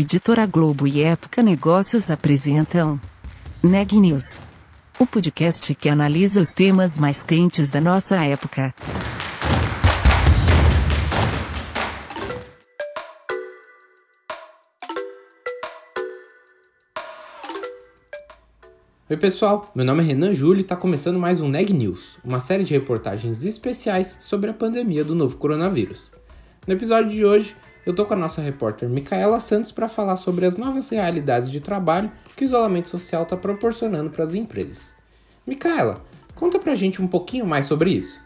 Editora Globo e Época Negócios apresentam Neg News, o podcast que analisa os temas mais quentes da nossa época. Oi pessoal, meu nome é Renan Júlio e está começando mais um Neg News, uma série de reportagens especiais sobre a pandemia do novo coronavírus. No episódio de hoje, eu tô com a nossa repórter Micaela Santos para falar sobre as novas realidades de trabalho que o isolamento social está proporcionando para as empresas. Micaela, conta pra gente um pouquinho mais sobre isso.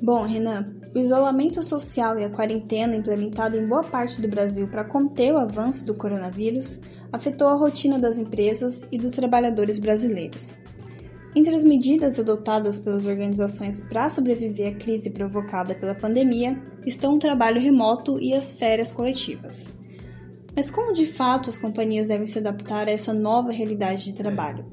Bom, Renan, o isolamento social e a quarentena implementada em boa parte do Brasil para conter o avanço do coronavírus afetou a rotina das empresas e dos trabalhadores brasileiros. Entre as medidas adotadas pelas organizações para sobreviver à crise provocada pela pandemia estão o trabalho remoto e as férias coletivas. Mas como de fato as companhias devem se adaptar a essa nova realidade de trabalho?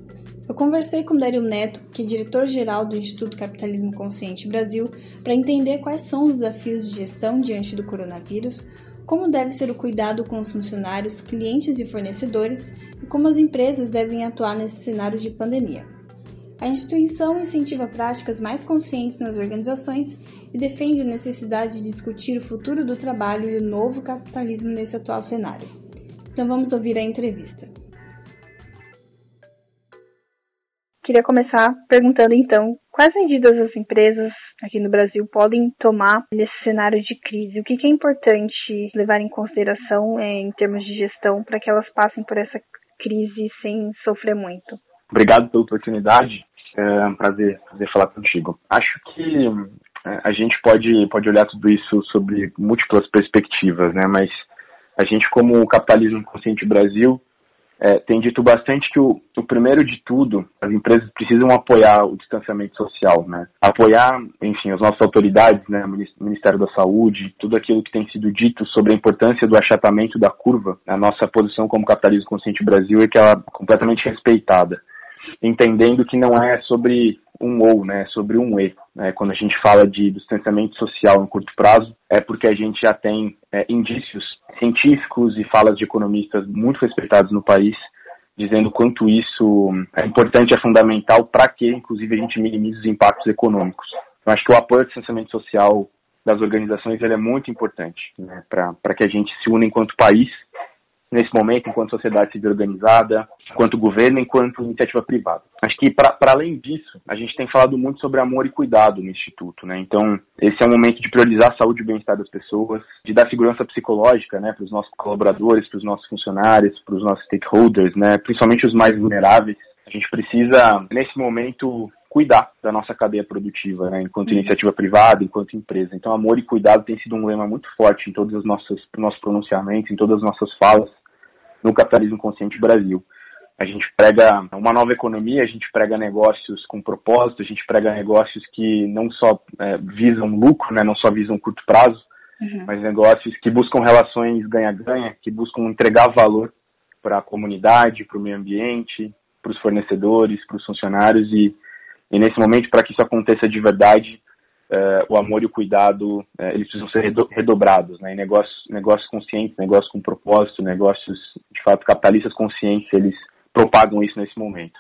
Eu conversei com Dario Neto, que é diretor-geral do Instituto Capitalismo Consciente Brasil, para entender quais são os desafios de gestão diante do coronavírus, como deve ser o cuidado com os funcionários, clientes e fornecedores e como as empresas devem atuar nesse cenário de pandemia. A instituição incentiva práticas mais conscientes nas organizações e defende a necessidade de discutir o futuro do trabalho e o novo capitalismo nesse atual cenário. Então vamos ouvir a entrevista. Queria começar perguntando então quais medidas as empresas aqui no Brasil podem tomar nesse cenário de crise. O que é importante levar em consideração é, em termos de gestão para que elas passem por essa crise sem sofrer muito? Obrigado pela oportunidade. É um prazer, prazer falar contigo. Acho que é, a gente pode, pode olhar tudo isso sobre múltiplas perspectivas, né? Mas a gente, como o Capitalismo Consciente Brasil, é, tem dito bastante que o, o, primeiro de tudo, as empresas precisam apoiar o distanciamento social, né? Apoiar, enfim, as nossas autoridades, né? Ministério da Saúde, tudo aquilo que tem sido dito sobre a importância do achatamento da curva. A nossa posição como Capitalismo Consciente Brasil é que ela é completamente respeitada entendendo que não é sobre um ou, né, é sobre um e. Né? Quando a gente fala de distanciamento social em curto prazo, é porque a gente já tem é, indícios científicos e falas de economistas muito respeitados no país dizendo quanto isso é importante, é fundamental para que, inclusive, a gente minimize os impactos econômicos. Eu acho que o apoio ao distanciamento social das organizações ele é muito importante né, para que a gente se una enquanto país nesse momento, enquanto sociedade civil organizada, enquanto governo, enquanto iniciativa privada. Acho que, para além disso, a gente tem falado muito sobre amor e cuidado no Instituto, né? Então, esse é um momento de priorizar a saúde e o bem-estar das pessoas, de dar segurança psicológica, né, para os nossos colaboradores, para os nossos funcionários, para os nossos stakeholders, né, principalmente os mais vulneráveis. A gente precisa, nesse momento, cuidar da nossa cadeia produtiva, né, enquanto uhum. iniciativa privada, enquanto empresa. Então, amor e cuidado tem sido um lema muito forte em todos os nossos, nossos pronunciamentos, em todas as nossas falas no capitalismo consciente Brasil. A gente prega uma nova economia, a gente prega negócios com propósito, a gente prega negócios que não só é, visam lucro, né, não só visam curto prazo, uhum. mas negócios que buscam relações ganha-ganha, que buscam entregar valor para a comunidade, para o meio ambiente, para os fornecedores, para os funcionários e, e nesse momento, para que isso aconteça de verdade, uh, o amor e o cuidado, uh, eles precisam ser redobrados, né? negócios, negócios conscientes, negócios com propósito, negócios, de fato, capitalistas conscientes, eles propagam isso nesse momento.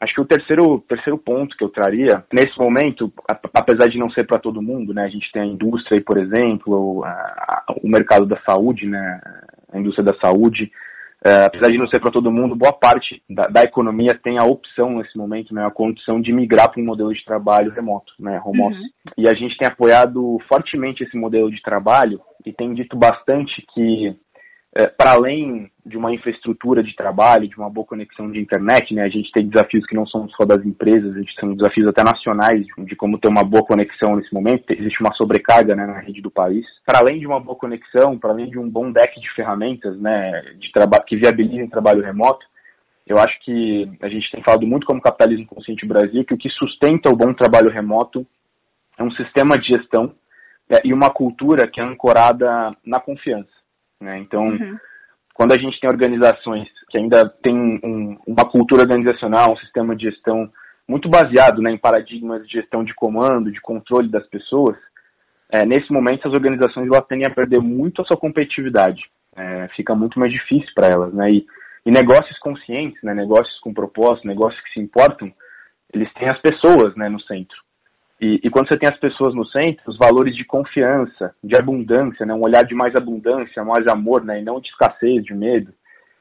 Acho que o terceiro, terceiro ponto que eu traria, nesse momento, apesar de não ser para todo mundo, né, a gente tem a indústria, por exemplo, a, a, o mercado da saúde, né, a indústria da saúde, é, apesar de não ser para todo mundo, boa parte da, da, economia tem a opção nesse momento, né, a condição de migrar para um modelo de trabalho remoto, né, home uhum. office. E a gente tem apoiado fortemente esse modelo de trabalho e tem dito bastante que é, para além de uma infraestrutura de trabalho, de uma boa conexão de internet, né, a gente tem desafios que não são só das empresas, a gente tem desafios até nacionais de como ter uma boa conexão nesse momento, existe uma sobrecarga né, na rede do país. Para além de uma boa conexão, para além de um bom deck de ferramentas né, de que viabilizem trabalho remoto, eu acho que a gente tem falado muito como Capitalismo Consciente Brasil, que o que sustenta o bom trabalho remoto é um sistema de gestão é, e uma cultura que é ancorada na confiança. Né? Então, uhum. quando a gente tem organizações que ainda têm um, uma cultura organizacional, um sistema de gestão muito baseado né, em paradigmas de gestão de comando, de controle das pessoas, é, nesse momento as organizações elas tendem a perder muito a sua competitividade. é, fica muito mais difícil para elas, né? E, e negócios conscientes, né? Negócios com propósito, negócios que se importam, eles têm as pessoas, né? No centro. E, e, quando você tem as pessoas no centro, os valores de confiança, de abundância, né, um olhar de mais abundância, mais amor, né, e não de escassez, de medo,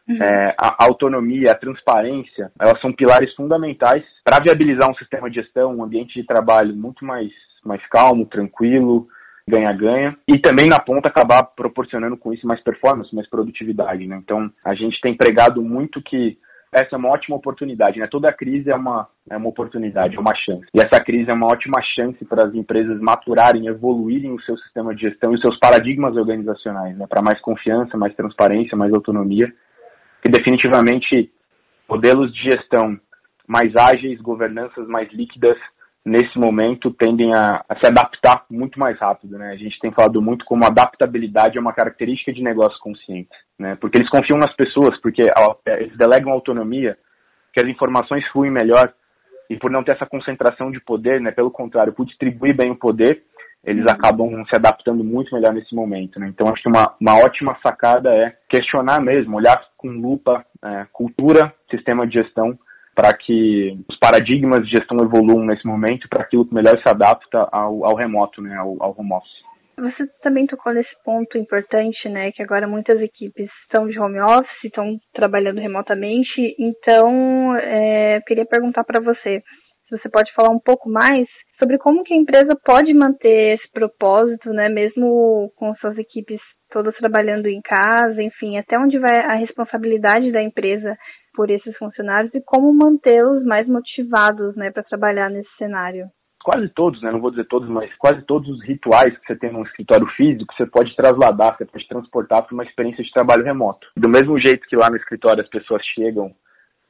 uhum. é, a, a, autonomia, a transparência, elas são pilares fundamentais para viabilizar um sistema de gestão, um ambiente de trabalho muito mais, mais calmo, tranquilo, ganha-ganha, e também na ponta acabar proporcionando com isso mais performance, mais produtividade. Né? Então, a gente tem pregado muito que essa é uma ótima oportunidade, né? Toda crise é uma, é uma oportunidade, é uma chance. E essa crise é uma ótima chance para as empresas maturarem, evoluírem o seu sistema de gestão e os seus paradigmas organizacionais, né? Para mais confiança, mais transparência, mais autonomia. E definitivamente modelos de gestão mais ágeis, governanças mais líquidas, nesse momento tendem a, a, se adaptar muito mais rápido, né? A gente tem falado muito como adaptabilidade é uma característica de negócio consciente, né? Porque eles confiam nas pessoas, porque ó, é, eles delegam autonomia, que as informações fluem melhor e por não ter essa concentração de poder, né? Pelo contrário, por distribuir bem o poder, eles acabam se adaptando muito melhor nesse momento, né? Então acho que uma, uma ótima sacada é questionar mesmo, olhar com lupa, é, cultura, sistema de gestão para que os paradigmas de gestão evoluam nesse momento para aquilo que melhor se adapta ao, ao remoto, né, ao, ao home office. Você também tocou nesse ponto importante, né, que agora muitas equipes estão de home office, estão trabalhando remotamente. Então, é, queria perguntar para você se você pode falar um pouco mais sobre como que a empresa pode manter esse propósito, né, mesmo com suas equipes todas trabalhando em casa, enfim, até onde vai a responsabilidade da empresa por esses funcionários e como mantê-los mais motivados, né, para trabalhar nesse cenário quase todos, né, não vou dizer todos, mas quase todos os rituais que você tem no escritório físico, você pode trasladar, você pode transportar para uma experiência de trabalho remoto. Do mesmo jeito que lá no escritório as pessoas chegam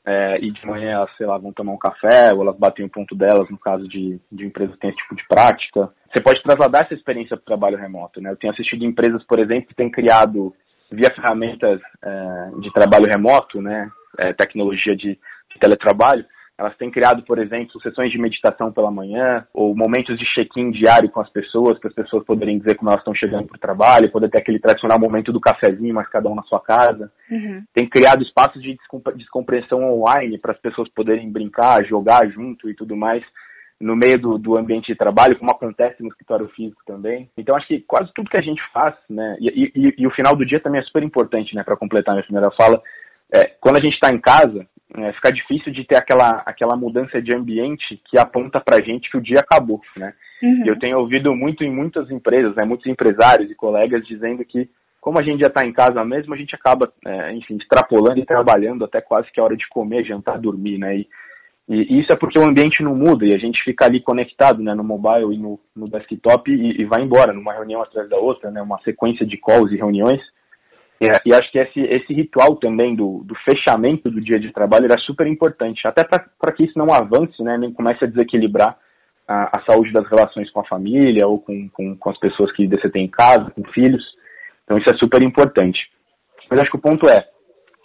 é, e de manhã elas, sei lá, vão tomar um café, ou elas batem o ponto delas, no caso de, de empresas que têm esse tipo de prática. Você pode trasladar essa experiência para o trabalho remoto, né? Eu tenho assistido empresas, por exemplo, que têm criado, via ferramentas é, de trabalho remoto, né, é, tecnologia de, de teletrabalho, elas têm criado, por exemplo, sessões de meditação pela manhã, ou momentos de check-in diário com as pessoas, para as pessoas poderem dizer como elas estão chegando para o trabalho, poder ter aquele tradicional momento do cafezinho, mas cada um na sua casa. Uhum. Tem criado espaços de descompressão online para as pessoas poderem brincar, jogar junto e tudo mais no meio do, do, ambiente de trabalho, como acontece no escritório físico também. Então, acho que quase tudo que a gente faz, né, e, e, e o final do dia também é super importante, né, para completar a minha primeira fala, é, quando a gente está em casa, é, fica difícil de ter aquela, aquela mudança de ambiente que aponta para a gente que o dia acabou, né? Uhum. Eu tenho ouvido muito em muitas empresas, né, muitos empresários e colegas dizendo que como a gente já está em casa mesmo, a gente acaba, é, enfim, extrapolando e trabalhando até quase que a hora de comer, jantar, dormir, né? E, e isso é porque o ambiente não muda e a gente fica ali conectado, né, no mobile e no, no desktop e, e vai embora, numa reunião atrás da outra, né, uma sequência de calls e reuniões é, e acho que esse, esse ritual também do, do, fechamento do dia de trabalho era super importante, até para que isso não avance, né, nem comece a desequilibrar a, a, saúde das relações com a família ou com, com, com as pessoas que você tem em casa, com filhos. Então isso é super importante. Mas acho que o ponto é,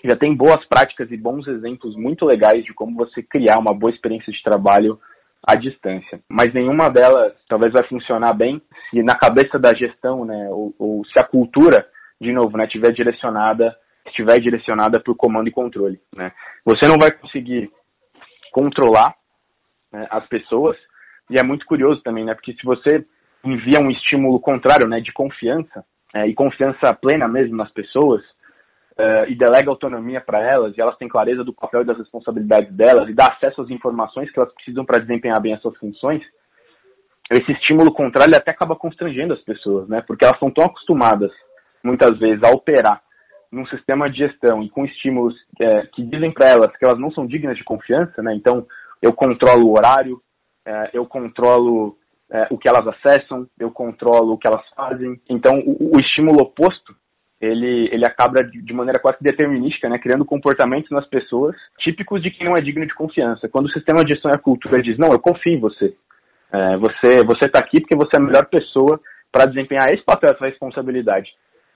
já tem boas práticas e bons exemplos muito legais de como você criar uma boa experiência de trabalho à distância. Mas nenhuma delas talvez vai funcionar bem se na cabeça da gestão, né, ou, ou se a cultura de novo, né, tiver direcionada, estiver direcionada o comando e controle, né. Você não vai conseguir controlar né, as pessoas e é muito curioso também, né, porque se você envia um estímulo contrário, né, de confiança é, e confiança plena mesmo nas pessoas é, e delega autonomia para elas e elas têm clareza do papel e das responsabilidades delas e dá acesso às informações que elas precisam para desempenhar bem as suas funções, esse estímulo contrário até acaba constrangendo as pessoas, né? Porque elas estão tão acostumadas muitas vezes, a operar num sistema de gestão e com estímulos é, que dizem para elas que elas não são dignas de confiança, né? Então, eu controlo o horário, é, eu controlo é, o que elas acessam, eu controlo o que elas fazem. Então, o, o estímulo oposto, ele, ele acaba de, maneira quase determinística, né? Criando comportamentos nas pessoas típicos de quem não é digno de confiança. Quando o sistema de gestão e a cultura diz, não, eu confio em você. É, você você está aqui porque você é a melhor pessoa para desempenhar esse papel, essa responsabilidade.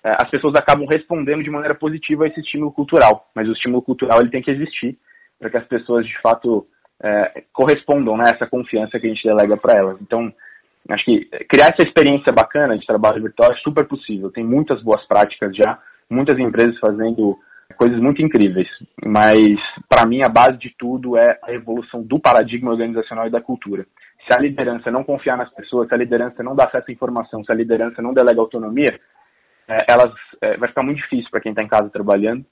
É, as pessoas acabam respondendo de maneira positiva a esse estímulo cultural. Mas o estímulo cultural ele tem que existir para que as pessoas de fato é, correspondam né, a essa confiança que a gente delega para elas. Então, acho que criar essa experiência bacana de trabalho virtual é super possível. Tem muitas boas práticas já, muitas empresas fazendo coisas muito incríveis. Mas, para mim, a base de tudo é a evolução do paradigma organizacional e da cultura. Se a liderança não confiar nas pessoas, se a liderança não dá acesso à informação, se a liderança não delega autonomia, elas, é, vai ficar muito difícil para quem está em casa trabalhando.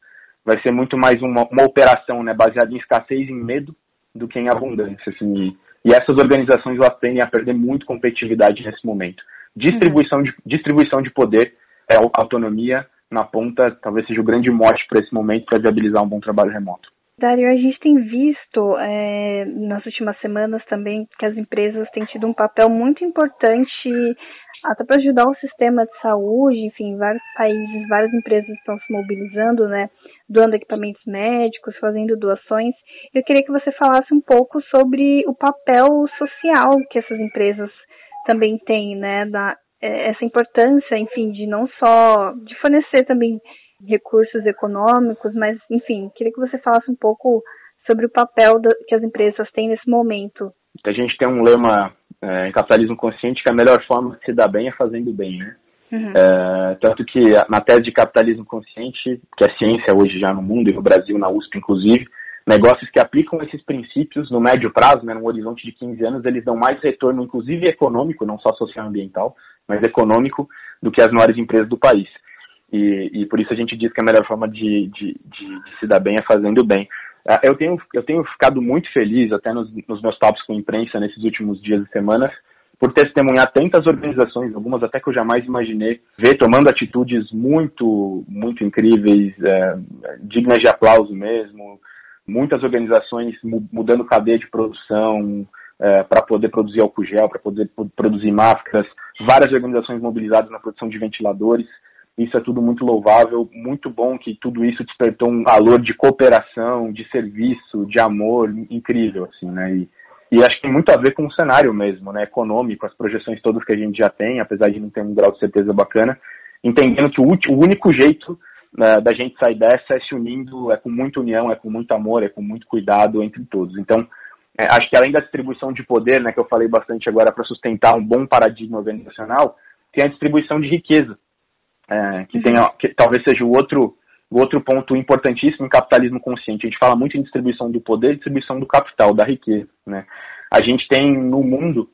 Vai ser muito mais uma, uma operação né, baseada em escassez e em medo do que em abundância. Assim, e, e essas organizações elas tendem a perder muito competitividade nesse momento. Distribuição de, distribuição de poder é autonomia na ponta, talvez seja o grande mote para esse momento para viabilizar um bom trabalho remoto. Dário, a gente tem visto é, nas últimas semanas também que as empresas têm tido um papel muito importante até para ajudar o sistema de saúde, enfim, vários países, várias empresas estão se mobilizando, né, doando equipamentos médicos, fazendo doações. Eu queria que você falasse um pouco sobre o papel social que essas empresas também têm, né, da, é, essa importância, enfim, de não só de fornecer também recursos econômicos, mas, enfim, queria que você falasse um pouco sobre o papel que as empresas têm nesse momento. A gente tem um lema é, em capitalismo consciente que a melhor forma de se dar bem é fazendo bem, né? Uhum. É, tanto que na tese de capitalismo consciente, que é ciência hoje já no mundo e no Brasil, na USP inclusive, negócios que aplicam esses princípios no médio prazo, né, num horizonte de 15 anos, eles dão mais retorno, inclusive econômico, não só social e ambiental, mas econômico, do que as maiores empresas do país. E, e por isso a gente diz que a melhor forma de, de, de, de se dar bem é fazendo bem. Ah, eu tenho, eu tenho ficado muito feliz, até nos, nos meus papos com a imprensa nesses últimos dias e semanas, por testemunhar tantas organizações, algumas até que eu jamais imaginei, ver tomando atitudes muito, muito incríveis, é, dignas de aplauso mesmo, muitas organizações mudando cadeia de produção é, para poder produzir álcool gel, para poder produzir máscaras, várias organizações mobilizadas na produção de ventiladores. Isso é tudo muito louvável, muito bom que tudo isso despertou um valor de cooperação, de serviço, de amor incrível, assim, né? E, e acho que tem muito a ver com o cenário mesmo, né? Econômico, as projeções todas que a gente já tem, apesar de não ter um grau de certeza bacana, entendendo que o, o único jeito né, da gente sair dessa é se unindo, é com muita união, é com muito amor, é com muito cuidado entre todos. Então, é, acho que além da distribuição de poder, né, que eu falei bastante agora para sustentar um bom paradigma organizacional, tem a distribuição de riqueza é, que, tem, que talvez seja o outro, o outro ponto importantíssimo em capitalismo consciente. A gente fala muito em distribuição do poder distribuição do capital, da riqueza. Né? A gente tem no mundo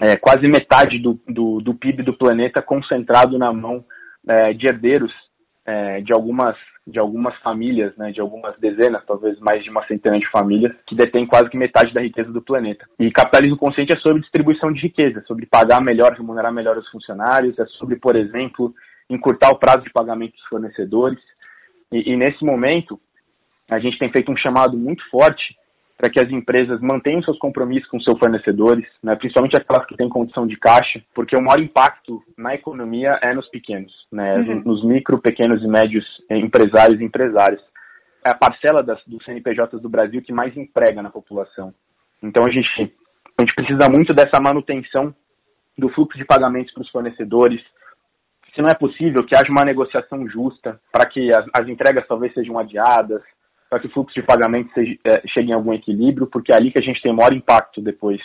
é, quase metade do, do, do, PIB do planeta concentrado na mão é, de herdeiros é, de algumas de algumas famílias, né, de algumas dezenas, talvez mais de uma centena de famílias, que detêm quase que metade da riqueza do planeta. E capitalismo consciente é sobre distribuição de riqueza, sobre pagar melhor, remunerar melhor os funcionários, é sobre, por exemplo, encurtar o prazo de pagamento dos fornecedores. E, e nesse momento, a gente tem feito um chamado muito forte para que as empresas mantenham seus compromissos com seus fornecedores, né, principalmente aquelas que têm condição de caixa, porque o maior impacto na economia é nos pequenos, né, uhum. nos micro, pequenos e médios empresários e empresárias. É a parcela das, dos CNPJs do Brasil que mais emprega na população. Então a gente, a gente precisa muito dessa manutenção do fluxo de pagamentos para os fornecedores, se não é possível, que haja uma negociação justa para que as, as, entregas talvez sejam adiadas, para que o fluxo de pagamento seja, é, chegue em algum equilíbrio, porque é ali que a gente tem maior impacto depois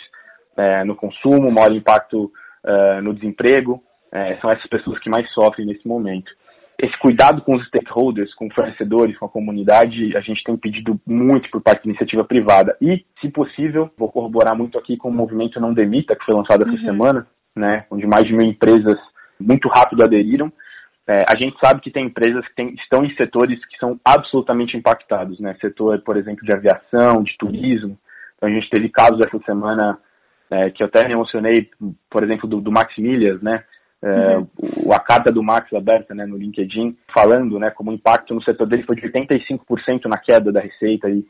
é, no consumo, maior impacto é, no desemprego. É, são essas pessoas que mais sofrem nesse momento. Esse cuidado com os stakeholders, com fornecedores, com a comunidade, a gente tem pedido muito por parte da iniciativa privada. E, se possível, vou corroborar muito aqui com o movimento Não Demita, que foi lançado essa uhum. semana, né, onde mais de mil empresas muito rápido aderiram. É, a gente sabe que tem empresas que tem, estão em setores que são absolutamente impactados, né? Setor, por exemplo, de aviação, de turismo. Então a gente teve casos essa semana é, que eu até me emocionei, por exemplo, do, do Max Milhas, né? É, uhum. A carta do Max aberta né, no LinkedIn, falando né, como o impacto no setor dele foi de 85% na queda da receita. E,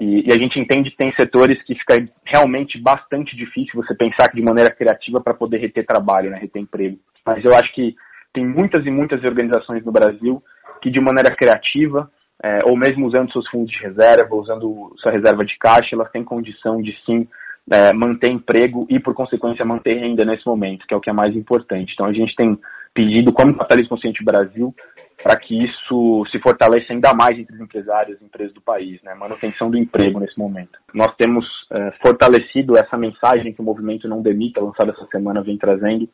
e, e, a gente entende que tem setores que fica realmente bastante difícil você pensar de maneira criativa para poder reter trabalho, né, reter emprego. Mas eu acho que tem muitas e muitas organizações no Brasil que, de maneira criativa, é, ou mesmo usando seus fundos de reserva, usando sua reserva de caixa, elas têm condição de sim é, manter emprego e, por consequência, manter renda nesse momento, que é o que é mais importante. Então, a gente tem pedido, como Capitalismo Consciente Brasil, para que isso se fortaleça ainda mais entre os empresários e empresas do país, né? manutenção do emprego nesse momento. Nós temos é, fortalecido essa mensagem que o movimento Não Demita, lançado essa semana, vem trazendo,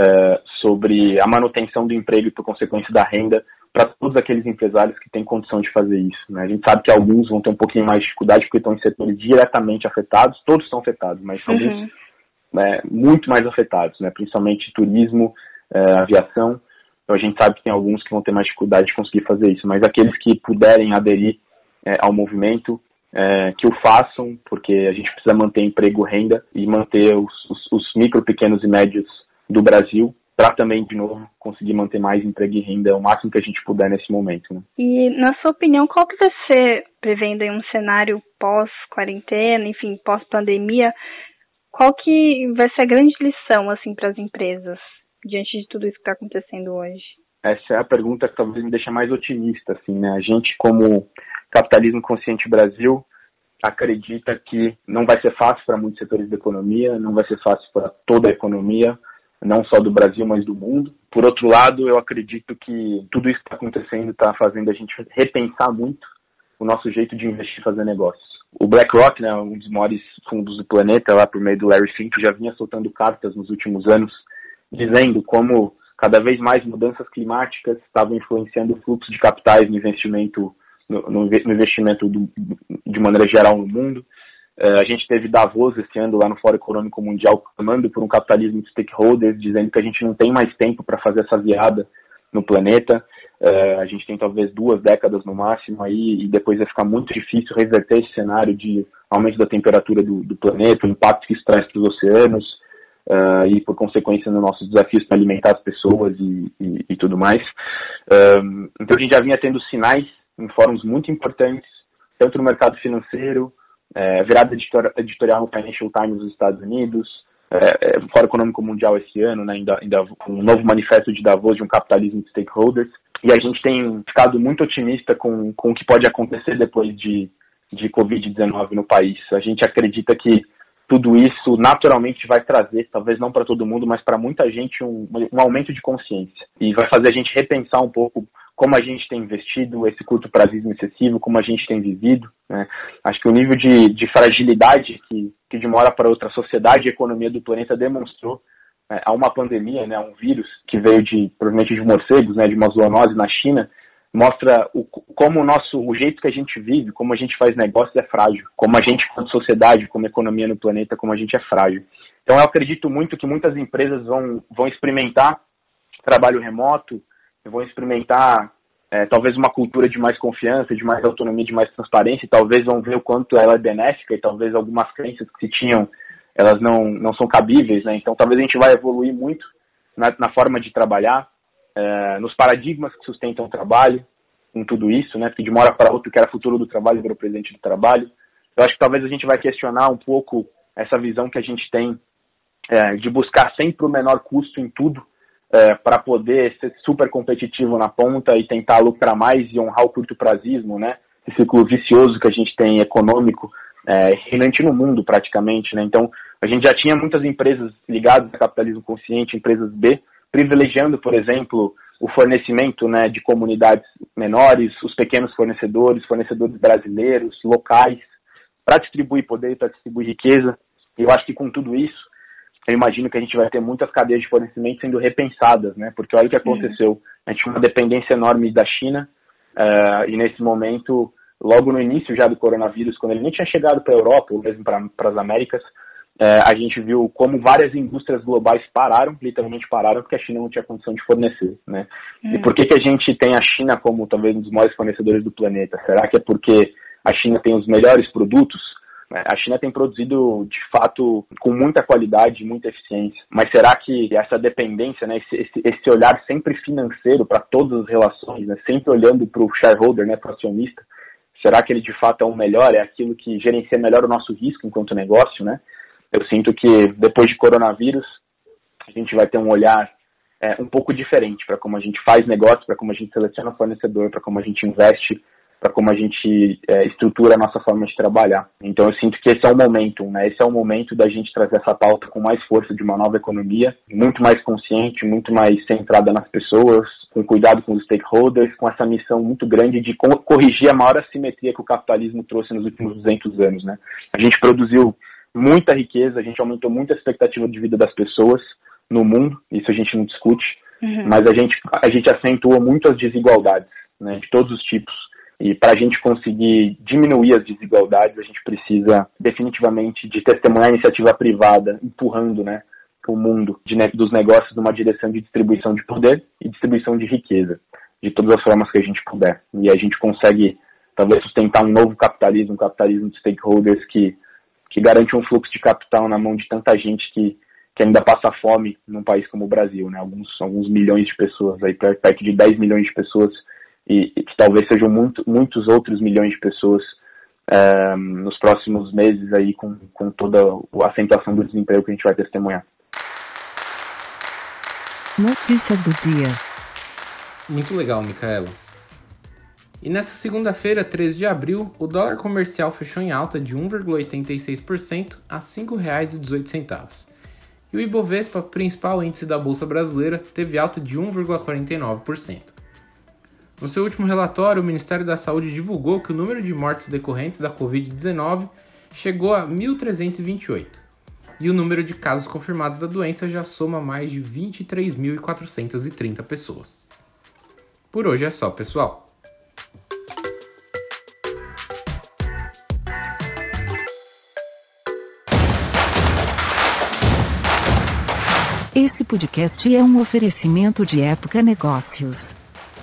uh, sobre a manutenção do emprego e, por consequência, da renda para todos aqueles empresários que têm condição de fazer isso. Né? A gente sabe que alguns vão ter um pouquinho mais de dificuldade porque estão em setores diretamente afetados, todos estão afetados, mas uhum. alguns né, muito mais afetados, né? principalmente turismo, é, aviação. Então a gente sabe que tem alguns que vão ter mais dificuldade de conseguir fazer isso, mas aqueles que puderem aderir é, ao movimento, é, que o façam, porque a gente precisa manter emprego, renda e manter os, os, os micro, pequenos e médios do Brasil para também, de novo, conseguir manter mais emprego e renda o máximo que a gente puder nesse momento. Né? E, na sua opinião, qual que ser, prevendo um cenário pós-quarentena, enfim, pós-pandemia, qual que vai ser a grande lição, assim, para as empresas, diante de tudo isso que está acontecendo hoje? Essa é a pergunta que talvez me deixe mais otimista, assim, né? A gente, como Capitalismo Consciente Brasil, acredita que não vai ser fácil para muitos setores da economia, não vai ser fácil para toda a economia, não só do Brasil, mas do mundo. Por outro lado, eu acredito que tudo isso que está acontecendo está fazendo a gente repensar muito o nosso jeito de investir e fazer negócios. O BlackRock, né, um dos maiores fundos do planeta, lá por meio do Larry Fink, já vinha soltando cartas nos últimos anos, dizendo como cada vez mais mudanças climáticas estavam influenciando o fluxo de capitais no investimento, no, no investimento do, de maneira geral no mundo. Uh, a gente teve Davos esse ano lá no Fórum Econômico Mundial clamando por um capitalismo de stakeholders, dizendo que a gente não tem mais tempo para fazer essa virada no planeta. Uh, a gente tem talvez duas décadas no máximo aí, e depois vai ficar muito difícil reverter esse cenário de aumento da temperatura do, do planeta, o impacto que isso traz para os oceanos, uh, e por consequência nos nossos desafios para alimentar as pessoas e, e, e tudo mais. então a gente já vinha tendo sinais em fóruns muito importantes, tanto no mercado financeiro, é, virada editorial no Financial Times dos Estados Unidos, é, é, Fórum Econômico Mundial esse ano, né, ainda, ainda um novo manifesto de Davos de um capitalismo de stakeholders, e a gente tem ficado muito otimista com, com o que pode acontecer depois de, de Covid-19 no país. A gente acredita que tudo isso naturalmente vai trazer, talvez não para todo mundo, mas para muita gente, um, um aumento de consciência. E vai fazer a gente repensar um pouco como a gente tem investido, esse curto prazismo excessivo, como a gente tem vivido. Né? Acho que o nível de, de fragilidade que, que de uma hora para outra a sociedade e a economia do planeta demonstrou né, a uma pandemia, né, um vírus que veio de provavelmente de morcegos, né, de uma zoonose na China, mostra o, como o nosso o jeito que a gente vive, como a gente faz negócios é frágil, como a gente como sociedade, como economia no planeta, como a gente é frágil. Então eu acredito muito que muitas empresas vão vão experimentar trabalho remoto, vão experimentar é, talvez uma cultura de mais confiança, de mais autonomia, de mais transparência, e talvez vão ver o quanto ela é benéfica e talvez algumas crenças que se tinham, elas não, não são cabíveis, né? Então talvez a gente vai evoluir muito na, na forma de trabalhar, é, nos paradigmas que sustentam o trabalho, com tudo isso, né? Porque de uma hora para outra, que era futuro do trabalho, virou presente do trabalho. Eu acho que talvez a gente vai questionar um pouco essa visão que a gente tem é, de buscar sempre o menor custo em tudo, é, para poder ser super competitivo na ponta e tentar lucrar mais e honrar o curto prazismo, né? Esse ciclo vicioso que a gente tem econômico, é, reinante no mundo praticamente, né? Então, a gente já tinha muitas empresas ligadas ao capitalismo consciente, empresas B, privilegiando, por exemplo, o fornecimento né, de comunidades menores, os pequenos fornecedores, fornecedores brasileiros, locais, para distribuir poder, para distribuir riqueza. E eu acho que com tudo isso, eu imagino que a gente vai ter muitas cadeias de fornecimento sendo repensadas, né? Porque olha o que aconteceu. A gente tinha uma dependência enorme da China uh, e nesse momento, logo no início já do coronavírus, quando ele nem tinha chegado para a Europa ou mesmo para as Américas, uh, a gente viu como várias indústrias globais pararam, literalmente pararam, porque a China não tinha condição de fornecer, né? E por que, que a gente tem a China como talvez um dos maiores fornecedores do planeta? Será que é porque a China tem os melhores produtos? Né? A China tem produzido, de fato, com muita qualidade, muita eficiência. Mas será que essa dependência, né, esse, esse, olhar sempre financeiro para todas as relações, né, sempre olhando para o shareholder, né, para o acionista, será que ele de fato é o melhor? É aquilo que gerencia melhor o nosso risco enquanto negócio, né? Eu sinto que depois de coronavírus, a gente vai ter um olhar é, um pouco diferente para como a gente faz negócio, para como a gente seleciona fornecedor, para como a gente investe para como a gente é, estrutura a nossa forma de trabalhar. Então eu sinto que esse é o momento, né? Esse é o momento da gente trazer essa pauta com mais força de uma nova economia, muito mais consciente, muito mais centrada nas pessoas, com cuidado com os stakeholders, com essa missão muito grande de corrigir a maior assimetria que o capitalismo trouxe nos últimos 200 anos, né? A gente produziu muita riqueza, a gente aumentou muito a expectativa de vida das pessoas no mundo, isso a gente não discute, Uhum. Mas a gente, a gente acentua muito as desigualdades, né, de todos os tipos. E para a gente conseguir diminuir as desigualdades, a gente precisa definitivamente de testemunhar a iniciativa privada, empurrando né, o mundo de, dos negócios numa direção de distribuição de poder e distribuição de riqueza, de todas as formas que a gente puder. E a gente consegue, talvez, sustentar um novo capitalismo, um capitalismo de stakeholders que, que garante um fluxo de capital na mão de tanta gente que, que ainda passa fome num país como o Brasil, né? Alguns, alguns milhões de pessoas, aí perto de 10 milhões de pessoas e, e que talvez sejam muito, muitos outros milhões de pessoas é, nos próximos meses aí com, com toda a acentuação do desemprego que a gente vai testemunhar. Notícias do dia. Muito legal, Micaela. E nessa segunda-feira, 13 de abril, o dólar comercial fechou em alta de 1,86% a R$ 5,18. E o Ibovespa, principal índice da Bolsa Brasileira, teve alta de 1,49%. No seu último relatório, o Ministério da Saúde divulgou que o número de mortes decorrentes da Covid-19 chegou a 1.328 e o número de casos confirmados da doença já soma mais de 23.430 pessoas. Por hoje é só, pessoal. Esse podcast é um oferecimento de Época Negócios.